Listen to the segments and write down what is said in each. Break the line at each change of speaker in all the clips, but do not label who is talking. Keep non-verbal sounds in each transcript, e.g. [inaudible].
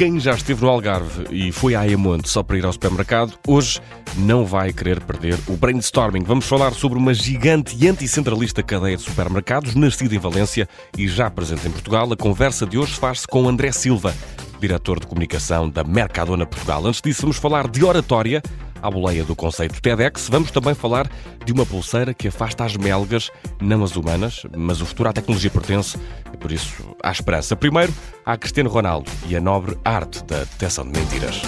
quem já esteve no Algarve e foi à Ayamonte só para ir ao supermercado, hoje não vai querer perder o brainstorming. Vamos falar sobre uma gigante e anticentralista cadeia de supermercados nascida em Valência e já presente em Portugal. A conversa de hoje faz-se com André Silva, diretor de comunicação da Mercadona Portugal. Antes disso, vamos falar de oratória à boleia do conceito TEDx, vamos também falar de uma pulseira que afasta as melgas, não as humanas, mas o futuro à tecnologia pertence e por isso há esperança. Primeiro, há Cristiano Ronaldo e a nobre arte da detecção de mentiras.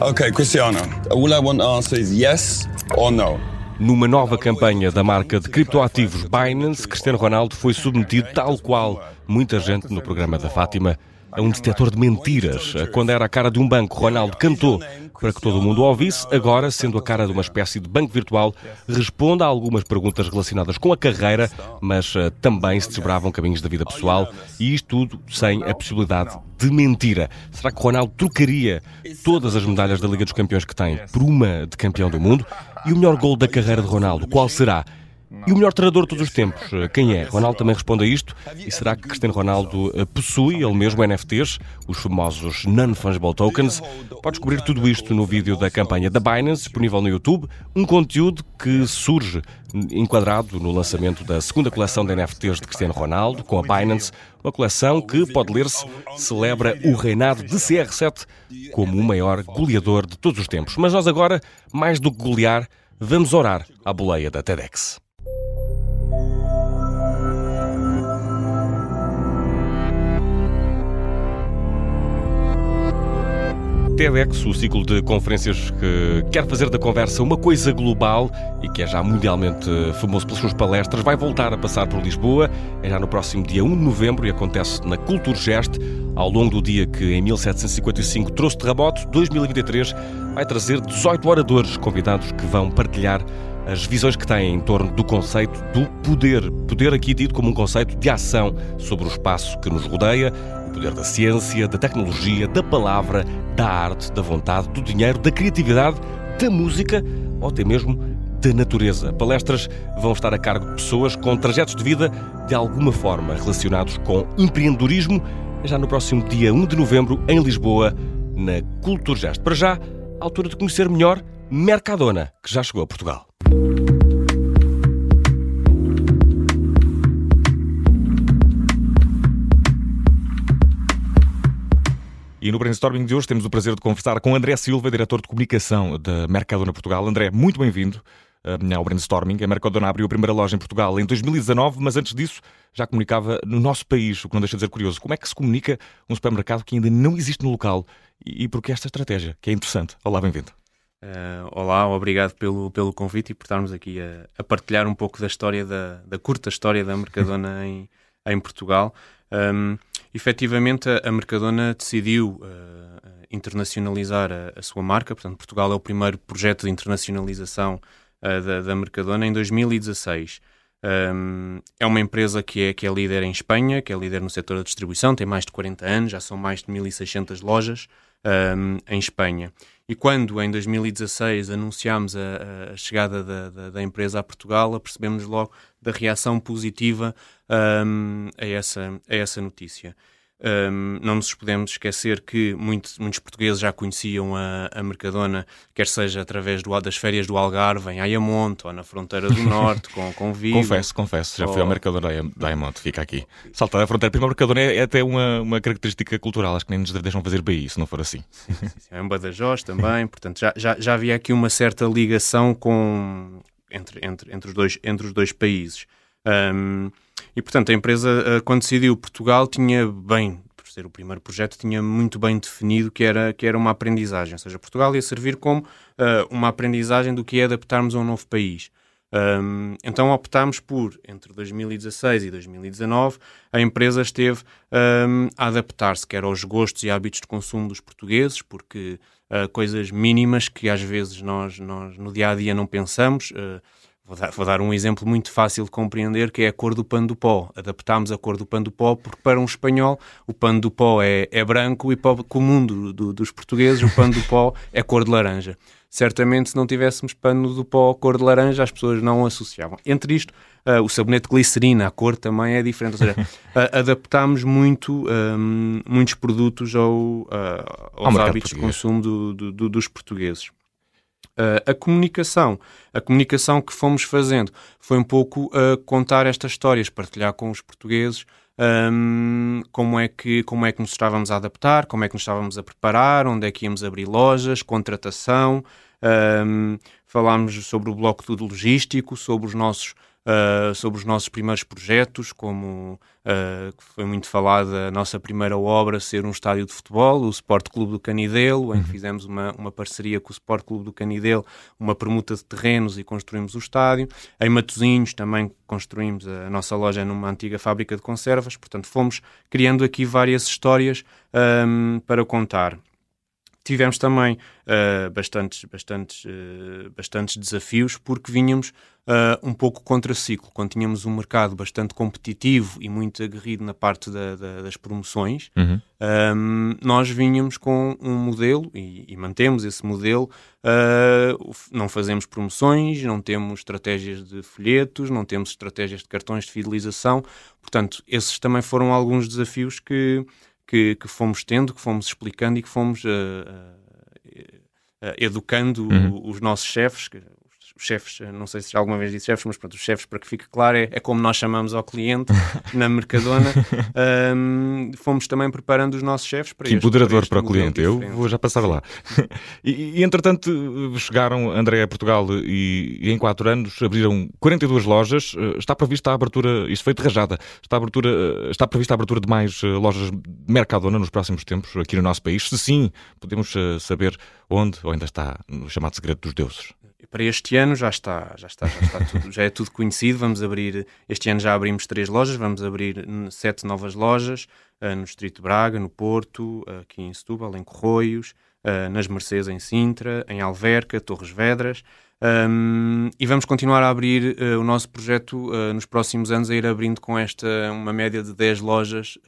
Ok, Cristiano, all I want to answer is yes or no.
Numa nova campanha da marca de criptoativos Binance, Cristiano Ronaldo foi submetido, tal qual muita gente no programa da Fátima, a um detector de mentiras. Quando era a cara de um banco, Ronaldo cantou para que todo mundo ouvisse. Agora, sendo a cara de uma espécie de banco virtual, responde a algumas perguntas relacionadas com a carreira, mas uh, também se desbravam caminhos da vida pessoal e isto tudo sem a possibilidade de mentira. Será que Ronaldo trocaria todas as medalhas da Liga dos Campeões que tem por uma de campeão do mundo? E o melhor gol da carreira de Ronaldo, qual será? E o melhor treinador de todos os tempos, eh, quem é? Ronaldo também responde a isto. E será que Cristiano Ronaldo eh, possui ele mesmo NFTs, os famosos Non-Fungible Tokens? Pode descobrir tudo isto no vídeo da campanha da Binance, disponível no YouTube. Um conteúdo que surge enquadrado no lançamento da segunda coleção de NFTs de Cristiano Ronaldo, com a Binance. Uma coleção que, pode ler-se, celebra o reinado de CR7 como o maior goleador de todos os tempos. Mas nós agora, mais do que golear, vamos orar à boleia da TEDx. TEDx, o ciclo de conferências que quer fazer da conversa uma coisa global e que é já mundialmente famoso pelas suas palestras, vai voltar a passar por Lisboa. É já no próximo dia 1 de novembro e acontece na Culturgest. Ao longo do dia que em 1755 trouxe terremoto, 2023 vai trazer 18 oradores convidados que vão partilhar as visões que têm em torno do conceito do poder. Poder aqui dito como um conceito de ação sobre o espaço que nos rodeia, poder da ciência, da tecnologia, da palavra, da arte, da vontade, do dinheiro, da criatividade, da música ou até mesmo da natureza. Palestras vão estar a cargo de pessoas com trajetos de vida de alguma forma relacionados com empreendedorismo, já no próximo dia 1 de novembro em Lisboa, na Culturgest. Para já, altura de conhecer melhor Mercadona, que já chegou a Portugal. E no brainstorming de hoje temos o prazer de conversar com André Silva, diretor de comunicação da Mercadona Portugal. André, muito bem-vindo uh, ao brainstorming. A Mercadona abriu a primeira loja em Portugal em 2019, mas antes disso já comunicava no nosso país, o que não deixa de ser curioso. Como é que se comunica um supermercado que ainda não existe no local e, por que esta estratégia, que é interessante? Olá, bem-vindo.
Uh, olá, obrigado pelo, pelo convite e por estarmos aqui a, a partilhar um pouco da história, da, da curta história da Mercadona [laughs] em, em Portugal. Um, efetivamente, a, Mercadona decidiu uh, internacionalizar a, a, sua marca, portanto, Portugal é o primeiro projeto de internacionalização uh, da, da, Mercadona em 2016. Um, é uma empresa que é, que é líder em Espanha, que é líder no setor da distribuição, tem mais de 40 anos, já são mais de 1.600 lojas um, em Espanha. E quando, em 2016, anunciámos a, a chegada da, da, da, empresa a Portugal, apercebemos logo da reação positiva um, a, essa, a essa notícia. Um, não nos podemos esquecer que muitos, muitos portugueses já conheciam a, a, Mercadona, quer seja através do, das férias do Algarve, em Ayamonte, ou na fronteira do Norte, com, com [laughs] Vigo.
Confesso, confesso, já ou... fui ao Mercadona da Ayamonte, fica aqui. Saltar a fronteira. Primeiro, Mercadona é, é, até uma, uma característica cultural, acho que nem nos deixam fazer BI, se não for assim.
Sim, sim, sim. É um Badajoz também, portanto já, já, já havia aqui uma certa ligação com, entre, entre, entre, os, dois, entre os dois países. Um, e, portanto, a empresa, eh, quando decidiu Portugal, tinha bem, por ser o primeiro projeto, tinha muito bem definido que era, que era uma aprendizagem. Ou seja, Portugal ia servir como uh, uma aprendizagem do que é adaptarmos a um novo país. Um, então optámos por, entre 2016 e 2019, a empresa esteve um, a adaptar-se, quer aos gostos e hábitos de consumo dos portugueses, porque uh, coisas mínimas que às vezes nós, nós no dia a dia não pensamos. Uh, Vou dar, vou dar, um exemplo muito fácil de compreender, que é a cor do pano do pó. Adaptámos a cor do pano do pó porque, para um espanhol, o pano do pó é, é branco e para o comum do, do, dos portugueses, o pano do pó é cor de laranja. Certamente, se não tivéssemos pano do pó cor de laranja, as pessoas não o associavam. Entre isto, uh, o sabonete glicerina, a cor também é diferente. Ou seja, uh, [laughs] adaptámos muito, um, muitos produtos ao, aos hábitos de consumo do, dos portugueses. Uh, a comunicação, a comunicação que fomos fazendo. Foi um pouco uh, contar estas histórias, partilhar com os portugueses um, como, é que, como é que nos estávamos a adaptar, como é que nos estávamos a preparar, onde é que íamos abrir lojas, contratação, um, falámos sobre o bloco do logístico, sobre os nossos uh, sobre os nossos primeiros projetos, como uh, foi muito falada a nossa primeira obra ser um estádio de futebol, o Sport Clube do Canidelo, em que uhum. fizemos uma, uma parceria com o Sport Clube do Canidelo, uma permuta de terrenos e construímos o estádio. Em Matosinhos também construímos a nossa loja numa antiga fábrica de conservas, portanto fomos criando aqui várias histórias um, para contar. Tivemos também uh, bastantes, bastantes, uh, bastantes desafios porque vinhamos uh, um pouco contra ciclo. Quando tínhamos um mercado bastante competitivo e muito aguerrido na parte da, da, das promoções, uhum. um, nós vinhamos com um modelo e, e mantemos esse modelo. não fazemos promoções, não temos estratégias de folhetos, não temos estratégias de cartões de fidelização. Portanto, esses também foram alguns desafios que que, que fomos tendo, que fomos explicando e que fomos uh, uh, educando uhum. os nossos chefes, chefes, não sei se alguma vez disse chefes, mas pronto, os chefes, para que fique claro, é, é como nós chamamos ao cliente [laughs] na Mercadona. um, fomos também preparando os nossos chefes para
Que empoderador para, para o cliente, eu vou já passar lá. e, e, entretanto, chegaram André a Portugal e, e, em quatro anos abriram 42 lojas. Eh, está prevista a abertura, isto foi de rajada, está, abertura, eh, está prevista a abertura de mais eh, lojas Mercadona nos próximos tempos aqui no nosso país? Se sim, podemos saber onde ou ainda está no chamado segredo dos deuses
para este ano já está, já está, já está tudo, já é tudo conhecido. Vamos abrir, este ano já abrimos três lojas, vamos abrir sete novas lojas uh, no Distrito de Braga, no Porto, uh, aqui em Setúbal, em Corroios, uh, nas Mercês em Sintra, em Alverca, Torres Vedras. Um, e vamos continuar a abrir o nosso projeto nos próximos anos, a ir abrindo com esta uma média de 10 lojas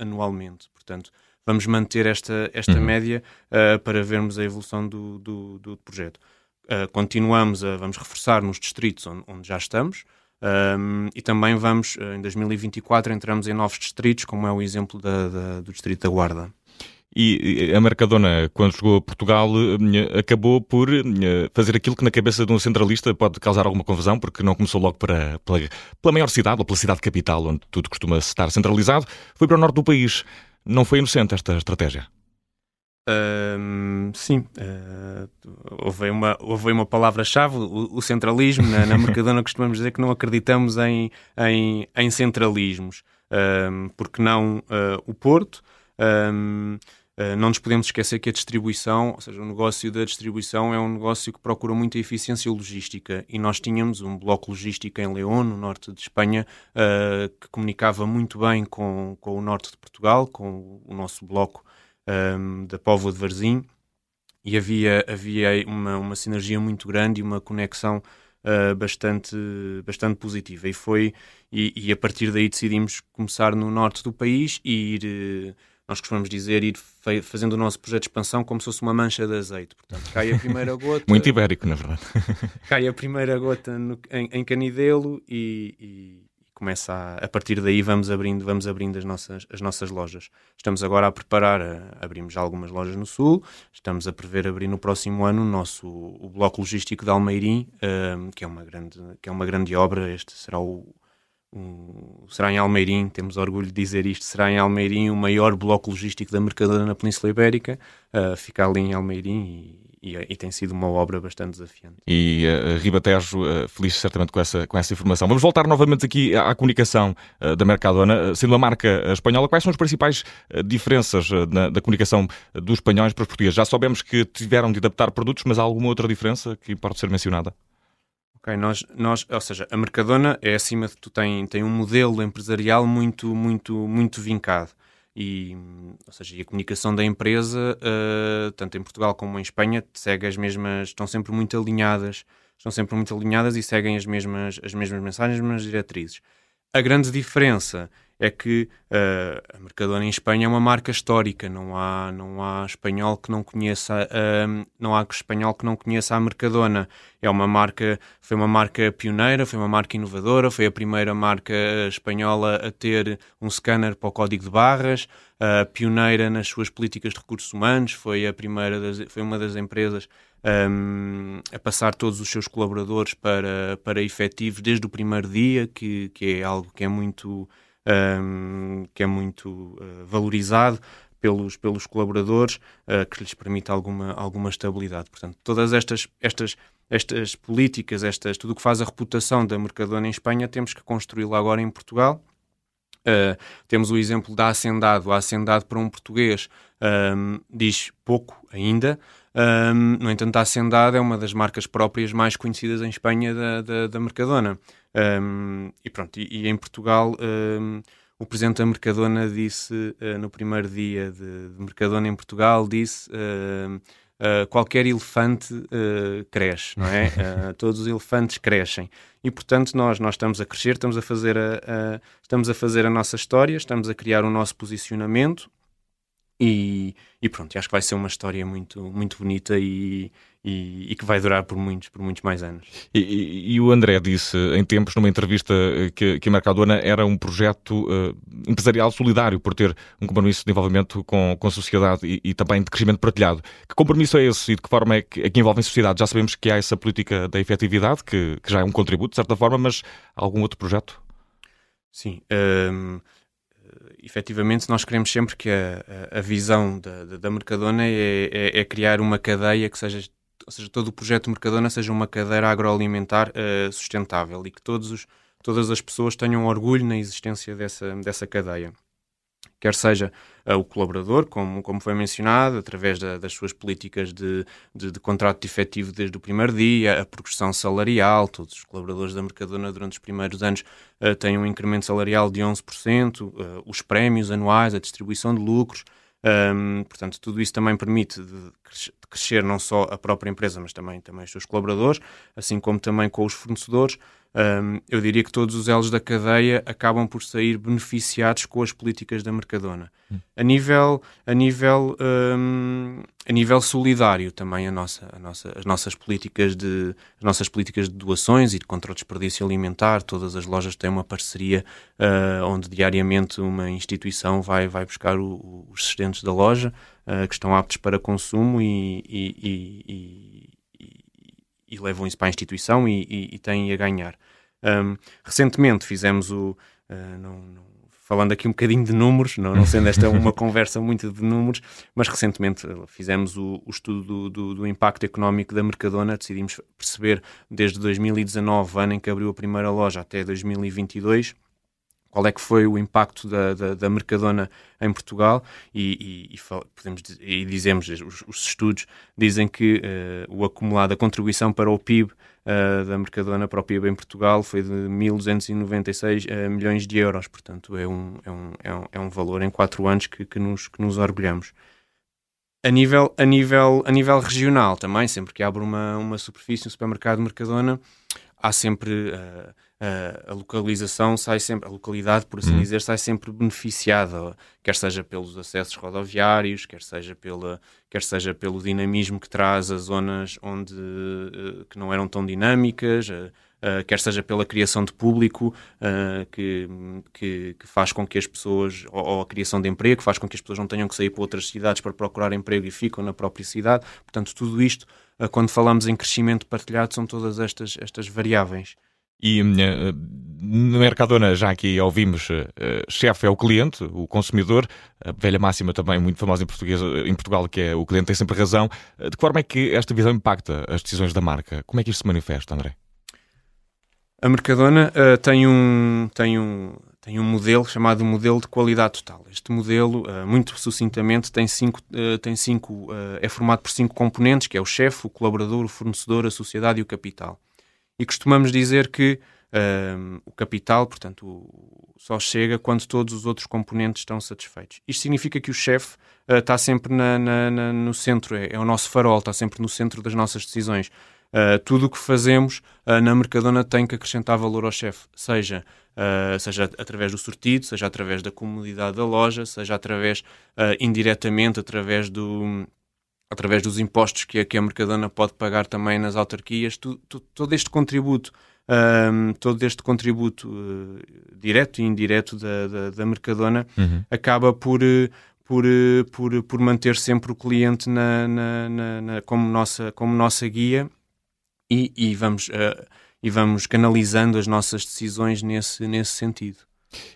anualmente. Portanto, vamos manter esta, esta uhum. média para vermos a evolução do, do, do projeto. Uh, continuamos a vamos reforçar nos distritos onde, onde já estamos um, e também vamos, uh, em 2024, entramos em novos distritos, como é o exemplo da, da, do Distrito da Guarda.
E a Mercadona, quando chegou a Portugal, eh, acabou por fazer aquilo que na cabeça de um centralista pode causar alguma confusão, porque não começou logo para, pela, pela maior cidade, ou pela cidade capital, onde tudo costuma estar centralizado, foi para o norte do país. Não foi inocente esta estratégia?
Sim, uh, houve, uma, houve uma palavra-chave, o, o, centralismo. Na, na Mercadona costumamos dizer que não acreditamos em, em, em centralismos, uh, porque não uh, o Porto. não nos podemos esquecer que a distribuição, ou seja, o negócio da distribuição é um negócio que procura muita eficiência logística e nós tínhamos um bloco logístico em León, no norte de Espanha, que comunicava muito bem com, com o norte de Portugal, com o nosso bloco um, da Póvoa de Varzim e havia, havia uma, uma sinergia muito grande e uma conexão uh, bastante, bastante positiva. E foi e, e, a partir daí decidimos começar no norte do país e ir, uh, nós costumamos dizer, ir fazendo o nosso projeto de expansão como se fosse uma mancha de azeite. Portanto, cai a primeira [laughs] gota.
muito ibérico, na verdade. [laughs]
cai a primeira gota no, em, em Canidelo e, e começa a, a, partir daí vamos abrindo vamos abrindo as nossas as nossas lojas. Estamos agora a preparar a, abrimos já algumas lojas no sul estamos a prever abrir no próximo ano o nosso o bloco logístico de Almeirim um, que é uma grande que é uma grande obra. Este será o um, será em Almeirim, temos orgulho de dizer isto, será em Almeirim o maior bloco logístico da Mercadona na Península Ibérica, uh, fica ali em Almeirim e, e, e, tem sido uma obra bastante desafiante.
E uh, Ribatejo, uh, feliz certamente com essa, com essa informação. Vamos voltar novamente aqui à, à comunicação uh, da Mercadona, sendo a marca espanhola, quais são as principais diferenças na, da comunicação dos espanhóis para os portugueses? Já soubemos que tiveram de adaptar produtos, mas há alguma outra diferença que pode ser mencionada?
Ok, nós, nós, ou seja, a Mercadona é acima de tudo, tem, tem um modelo empresarial muito, muito, muito vincado e, ou seja, a comunicação da empresa, uh, tanto em Portugal como em Espanha, segue as mesmas, estão sempre muito alinhadas, estão sempre muito alinhadas e seguem as mesmas, as mesmas mensagens, as mesmas diretrizes. A grande diferença é que uh, a Mercadona em Espanha é uma marca histórica, não há, não há espanhol que não conheça, uh, não há espanhol que não conheça a Mercadona. É uma marca, foi uma marca pioneira, foi uma marca inovadora, foi a primeira marca espanhola a ter um scanner para o código de barras, uh, pioneira nas suas políticas de recursos humanos, foi a primeira das, foi uma das empresas um, a passar todos os seus colaboradores para, para efetivos desde o primeiro dia, que, que é algo que é muito um, que é muito uh, valorizado pelos, pelos colaboradores, uh, que lhes permite alguma, alguma estabilidade. Portanto, todas estas, estas, estas políticas, estas, tudo o que faz a reputação da Mercadona em Espanha, temos que construí-la agora em Portugal. Uh, temos o exemplo da Hacendado. A Hacendado para um português um, diz pouco ainda, um, no entanto, a Hacendado é uma das marcas próprias mais conhecidas em Espanha da, da, da Mercadona. Um, e pronto, e, e em Portugal um, o presidente da Mercadona disse uh, no primeiro dia de, de, Mercadona em Portugal, disse uh, uh, qualquer elefante uh, cresce, não é? [laughs] Todos os elefantes crescem. E portanto nós, nós estamos a crescer, estamos a, fazer a, a, estamos a fazer a nossa história, estamos a criar o nosso posicionamento e, e pronto, acho que vai ser uma história muito, muito bonita e, e, e, que vai durar por muitos, por muitos mais anos.
E, o André disse em tempos, numa entrevista, eh, que, que a Mercadona era um projeto uh, empresarial solidário, por ter um compromisso de envolvimento com, com a sociedade e, e, também de crescimento partilhado. Que compromisso é esse e de que forma é que, é que envolve a sociedade? Já sabemos que há essa política da efetividade, que, que já é um contributo, de certa forma, mas há algum outro projeto?
Sim. Um efetivamente, nós queremos sempre que a, a, visão da, da Mercadona é, é, é, criar uma cadeia que seja, ou seja, todo o projeto Mercadona seja uma cadeira agroalimentar uh, sustentável e que todos os, todas as pessoas tenham orgulho na existência dessa, dessa cadeia quer seja uh, o colaborador, como, como foi mencionado, através da, das suas políticas de, de, de, contrato de efetivo desde o primeiro dia, a progressão salarial, todos os colaboradores da Mercadona durante os primeiros anos uh, têm um incremento salarial de 11%, uh, eh, os prémios anuais, a distribuição de lucros, um, portanto, tudo isso também permite de crescer não só a própria empresa, mas também, também os seus colaboradores, assim como também com os fornecedores um, eu diria que todos os elos da cadeia acabam por sair beneficiados com as políticas da Mercadona. Hum. A nível, a nível, um, a nível solidário também a nossa, a nossa, as nossas políticas de as nossas políticas de doações e de contra o desperdício alimentar. Todas as lojas têm uma parceria uh, onde diariamente uma instituição vai vai buscar o, os excedentes da loja uh, que estão aptos para consumo e, e, e, e levam isso para a instituição e, e, e têm a ganhar. Um, recentemente fizemos o. Uh, não, não, falando aqui um bocadinho de números, não, não sendo esta uma [laughs] conversa muito de números, mas recentemente fizemos o, o estudo do, do, do, impacto económico da Mercadona, decidimos perceber desde 2019, ano em que abriu a primeira loja, até 2022, qual é que foi o impacto da, da, da Mercadona em Portugal e, e, e, podemos, e dizemos, os, os, estudos dizem que uh, o acumulado, a contribuição para o PIB uh, da Mercadona PIB em Portugal foi de 1.296 uh, eh, milhões de euros, portanto é um, é um, é um, é um valor em quatro anos que, que, nos, que nos orgulhamos. A nível, a, nível, a nível regional também, sempre que abre uma, uma superfície, um supermercado Mercadona, há sempre uh, a localização sai sempre, a localidade, por assim uhum. dizer, sai sempre beneficiada, quer seja pelos acessos rodoviários, quer seja, pela, quer seja pelo dinamismo que traz as zonas onde uh, que não eram tão dinâmicas. Uh, quer seja pela criação de público uh, que, que, que, faz com que as pessoas, ou, ou, a criação de emprego, que faz com que as pessoas não tenham que sair para outras cidades para procurar emprego e ficam na própria cidade. Portanto, tudo isto, uh, quando falamos em crescimento partilhado, são todas estas, estas variáveis.
E uh, no Mercadona, já aqui ouvimos, uh, chefe é o cliente, o consumidor, a velha máxima também muito famosa em, português, em Portugal, que é o cliente tem sempre razão. De que forma é que esta visão impacta as decisões da marca? Como é que isto se manifesta, André?
A Mercadona uh, tem, um, tem, um, tem um modelo chamado modelo de qualidade total. Este modelo, uh, muito sucintamente, tem cinco, uh, tem cinco, é formado por cinco componentes, que é o chefe, o colaborador, o fornecedor, a sociedade e o capital e costumamos dizer que o capital, portanto, só chega quando todos os outros componentes estão satisfeitos. Isto significa que o chefe uh, está sempre na, na, na, no centro, é, é, o nosso farol, está sempre no centro das nossas decisões. Uh, tudo o que fazemos uh, na Mercadona tem que acrescentar valor ao chefe, seja, seja através do sortido, seja através da comodidade da loja, seja através, indiretamente, através do, através dos impostos que a, que a Mercadona pode pagar também nas autarquias, tu, tu, todo este contributo, um, todo este contributo uh, direto e indireto da, da, da Mercadona uhum. acaba por, uh, por, uh, por, por manter sempre o cliente na, na, na, na como, nossa, como nossa guia e, e vamos, e vamos canalizando as nossas decisões nesse, nesse sentido.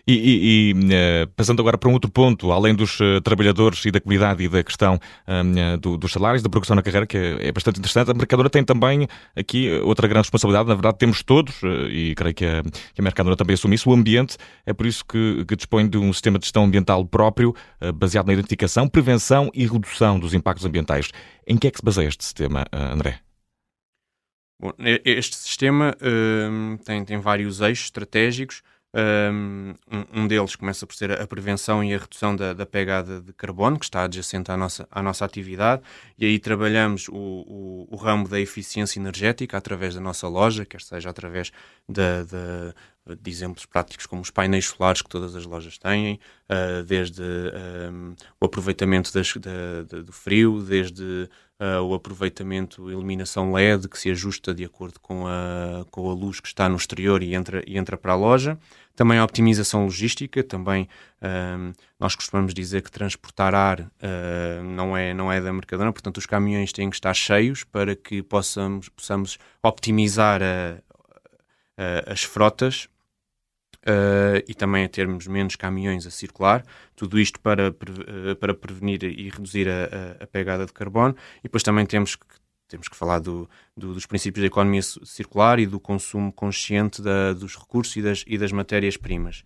E, e, e uh, passando agora para um outro ponto, além dos uh, trabalhadores e da comunidade e da questão uh, do, dos salários, da progressão na carreira, que é, é, bastante interessante, a Mercadona tem também aqui outra grande responsabilidade, na verdade temos todos, e creio que a, que a Mercadona também assume isso, o ambiente, é por isso que, que dispõe de um sistema de gestão ambiental próprio, baseado na identificação, prevenção e redução dos impactos ambientais. Em que é que se baseia este sistema, André?
Bom, este sistema tem, tem vários eixos estratégicos, um, deles começa por ser a prevenção e a redução da, da, pegada de carbono, que está adjacente à nossa, à nossa atividade, e aí trabalhamos o, o, o ramo da eficiência energética através da nossa loja, quer seja através de, de, de exemplos práticos como os painéis solares que todas as lojas têm, uh, desde um, o aproveitamento das, do frio, desde uh, o aproveitamento, iluminação LED que se ajusta de acordo com a, com a luz que está no exterior e entra, e entra para a loja. Também a optimização logística, também nós costumamos dizer que transportar ar uh, não, é, não é da Mercadona, portanto os caminhões têm que estar cheios para que possamos, possamos optimizar a, as frotas Uh, e também a termos menos caminhões a circular, tudo isto para, uh, para prevenir e reduzir a, a, a, pegada de carbono. E depois também temos que, temos que falar do, do, dos princípios da economia circular e do consumo consciente da, dos recursos e das, e das matérias-primas.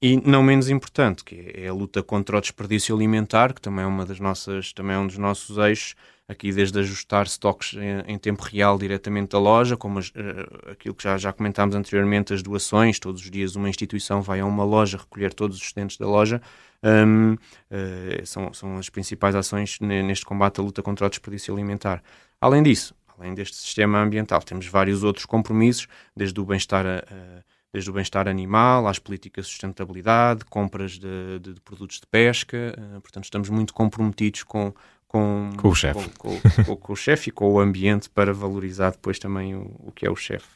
E não menos importante, que é a luta contra o desperdício alimentar, que também é uma das nossas, também é um dos nossos eixos, aqui desde ajustar stocks em, em tempo real diretamente da loja, como as, uh, aquilo que já, já comentámos anteriormente, as doações, todos os dias uma instituição vai a uma loja recolher todos os excedentes da loja, um, uh, são, são as principais ações neste combate à luta contra o desperdício alimentar. Além disso, além deste sistema ambiental, temos vários outros compromissos, desde o bem-estar desde o bem-estar animal às políticas de sustentabilidade, compras de, de, de produtos de pesca. Portanto, estamos muito comprometidos com, com,
com o chefe.
Com, com, com, o chefe e com o ambiente para valorizar depois também o, o que é o chefe.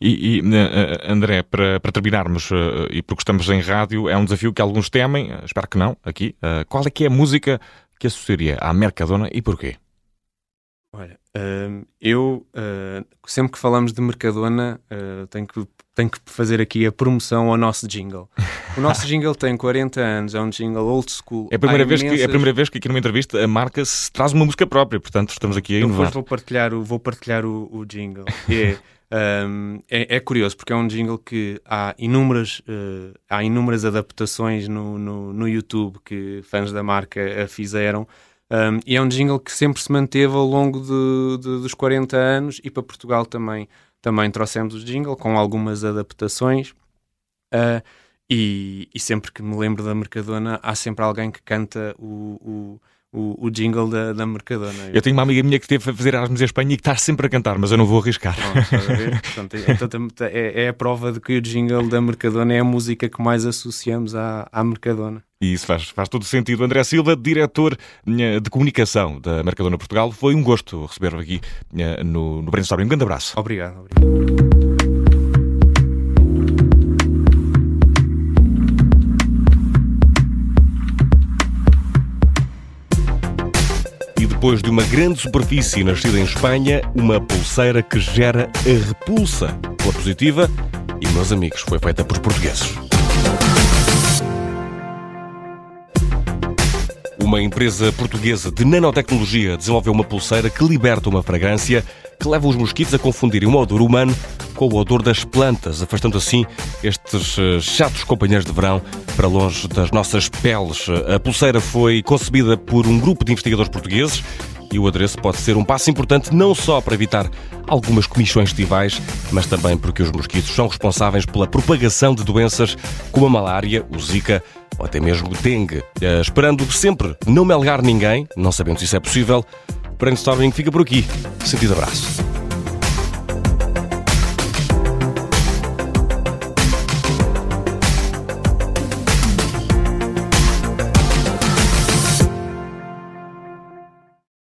E, e, eh, André, para, para terminarmos, eh, e porque estamos em rádio, é um desafio que alguns temem, eh, espero que não, aqui. Qual é que é a música que associaria à Mercadona e porquê?
Olha, uh, eu uh, sempre que falamos de Mercadona uh, tenho, que, tenho que fazer aqui a promoção ao nosso jingle. O nosso [laughs] jingle tem 40 anos, é um jingle old school.
É a primeira, vez, imensas... que, é a primeira vez que aqui numa entrevista a marca se traz uma música própria, portanto estamos aqui a inovar.
Depois vou partilhar o, vou partilhar o, o jingle. É, [laughs] um, é, é, curioso porque é um jingle que há inúmeras, uh, há inúmeras adaptações no, no, no YouTube que fãs da marca fizeram. Um, e é um jingle que sempre se manteve ao longo de, de, dos 40 anos e para Portugal também, também trouxemos o jingle com algumas adaptações. Uh, e, e, sempre que me lembro da Mercadona, há sempre alguém que canta o, o o, o jingle da, da Mercadona.
Eu tenho uma amiga minha que teve a fazer Erasmus em Espanha e que está sempre a cantar, mas eu não vou arriscar.
Pronto, [laughs] então, é, é, a prova de que o jingle da Mercadona é a música que mais associamos à, à Mercadona.
E isso faz, faz todo sentido. André Silva, diretor eh, de comunicação da Mercadona Portugal, foi um gosto receber-o aqui eh, no, no Brainstorming. Um grande abraço.
Obrigado. obrigado.
Depois de uma grande superfície nascida em Espanha, uma pulseira que gera a repulsa pela positiva e, meus amigos, foi feita por portugueses. Uma empresa portuguesa de nanotecnologia desenvolveu uma pulseira que liberta uma fragrância que leva os mosquitos a confundirem o odor humano com o odor das plantas, afastando assim estes eh, chatos companheiros de verão para longe das nossas peles. A pulseira foi concebida por um grupo de investigadores portugueses e o adereço pode ser um passo importante não só para evitar algumas comissões estivais, mas também porque os mosquitos são responsáveis pela propagação de doenças como a malária, o zika ou até mesmo o dengue. Eh, esperando sempre não melgar ninguém, não sabendo se isso é possível, o brainstorming fica por aqui. Sentido abraço.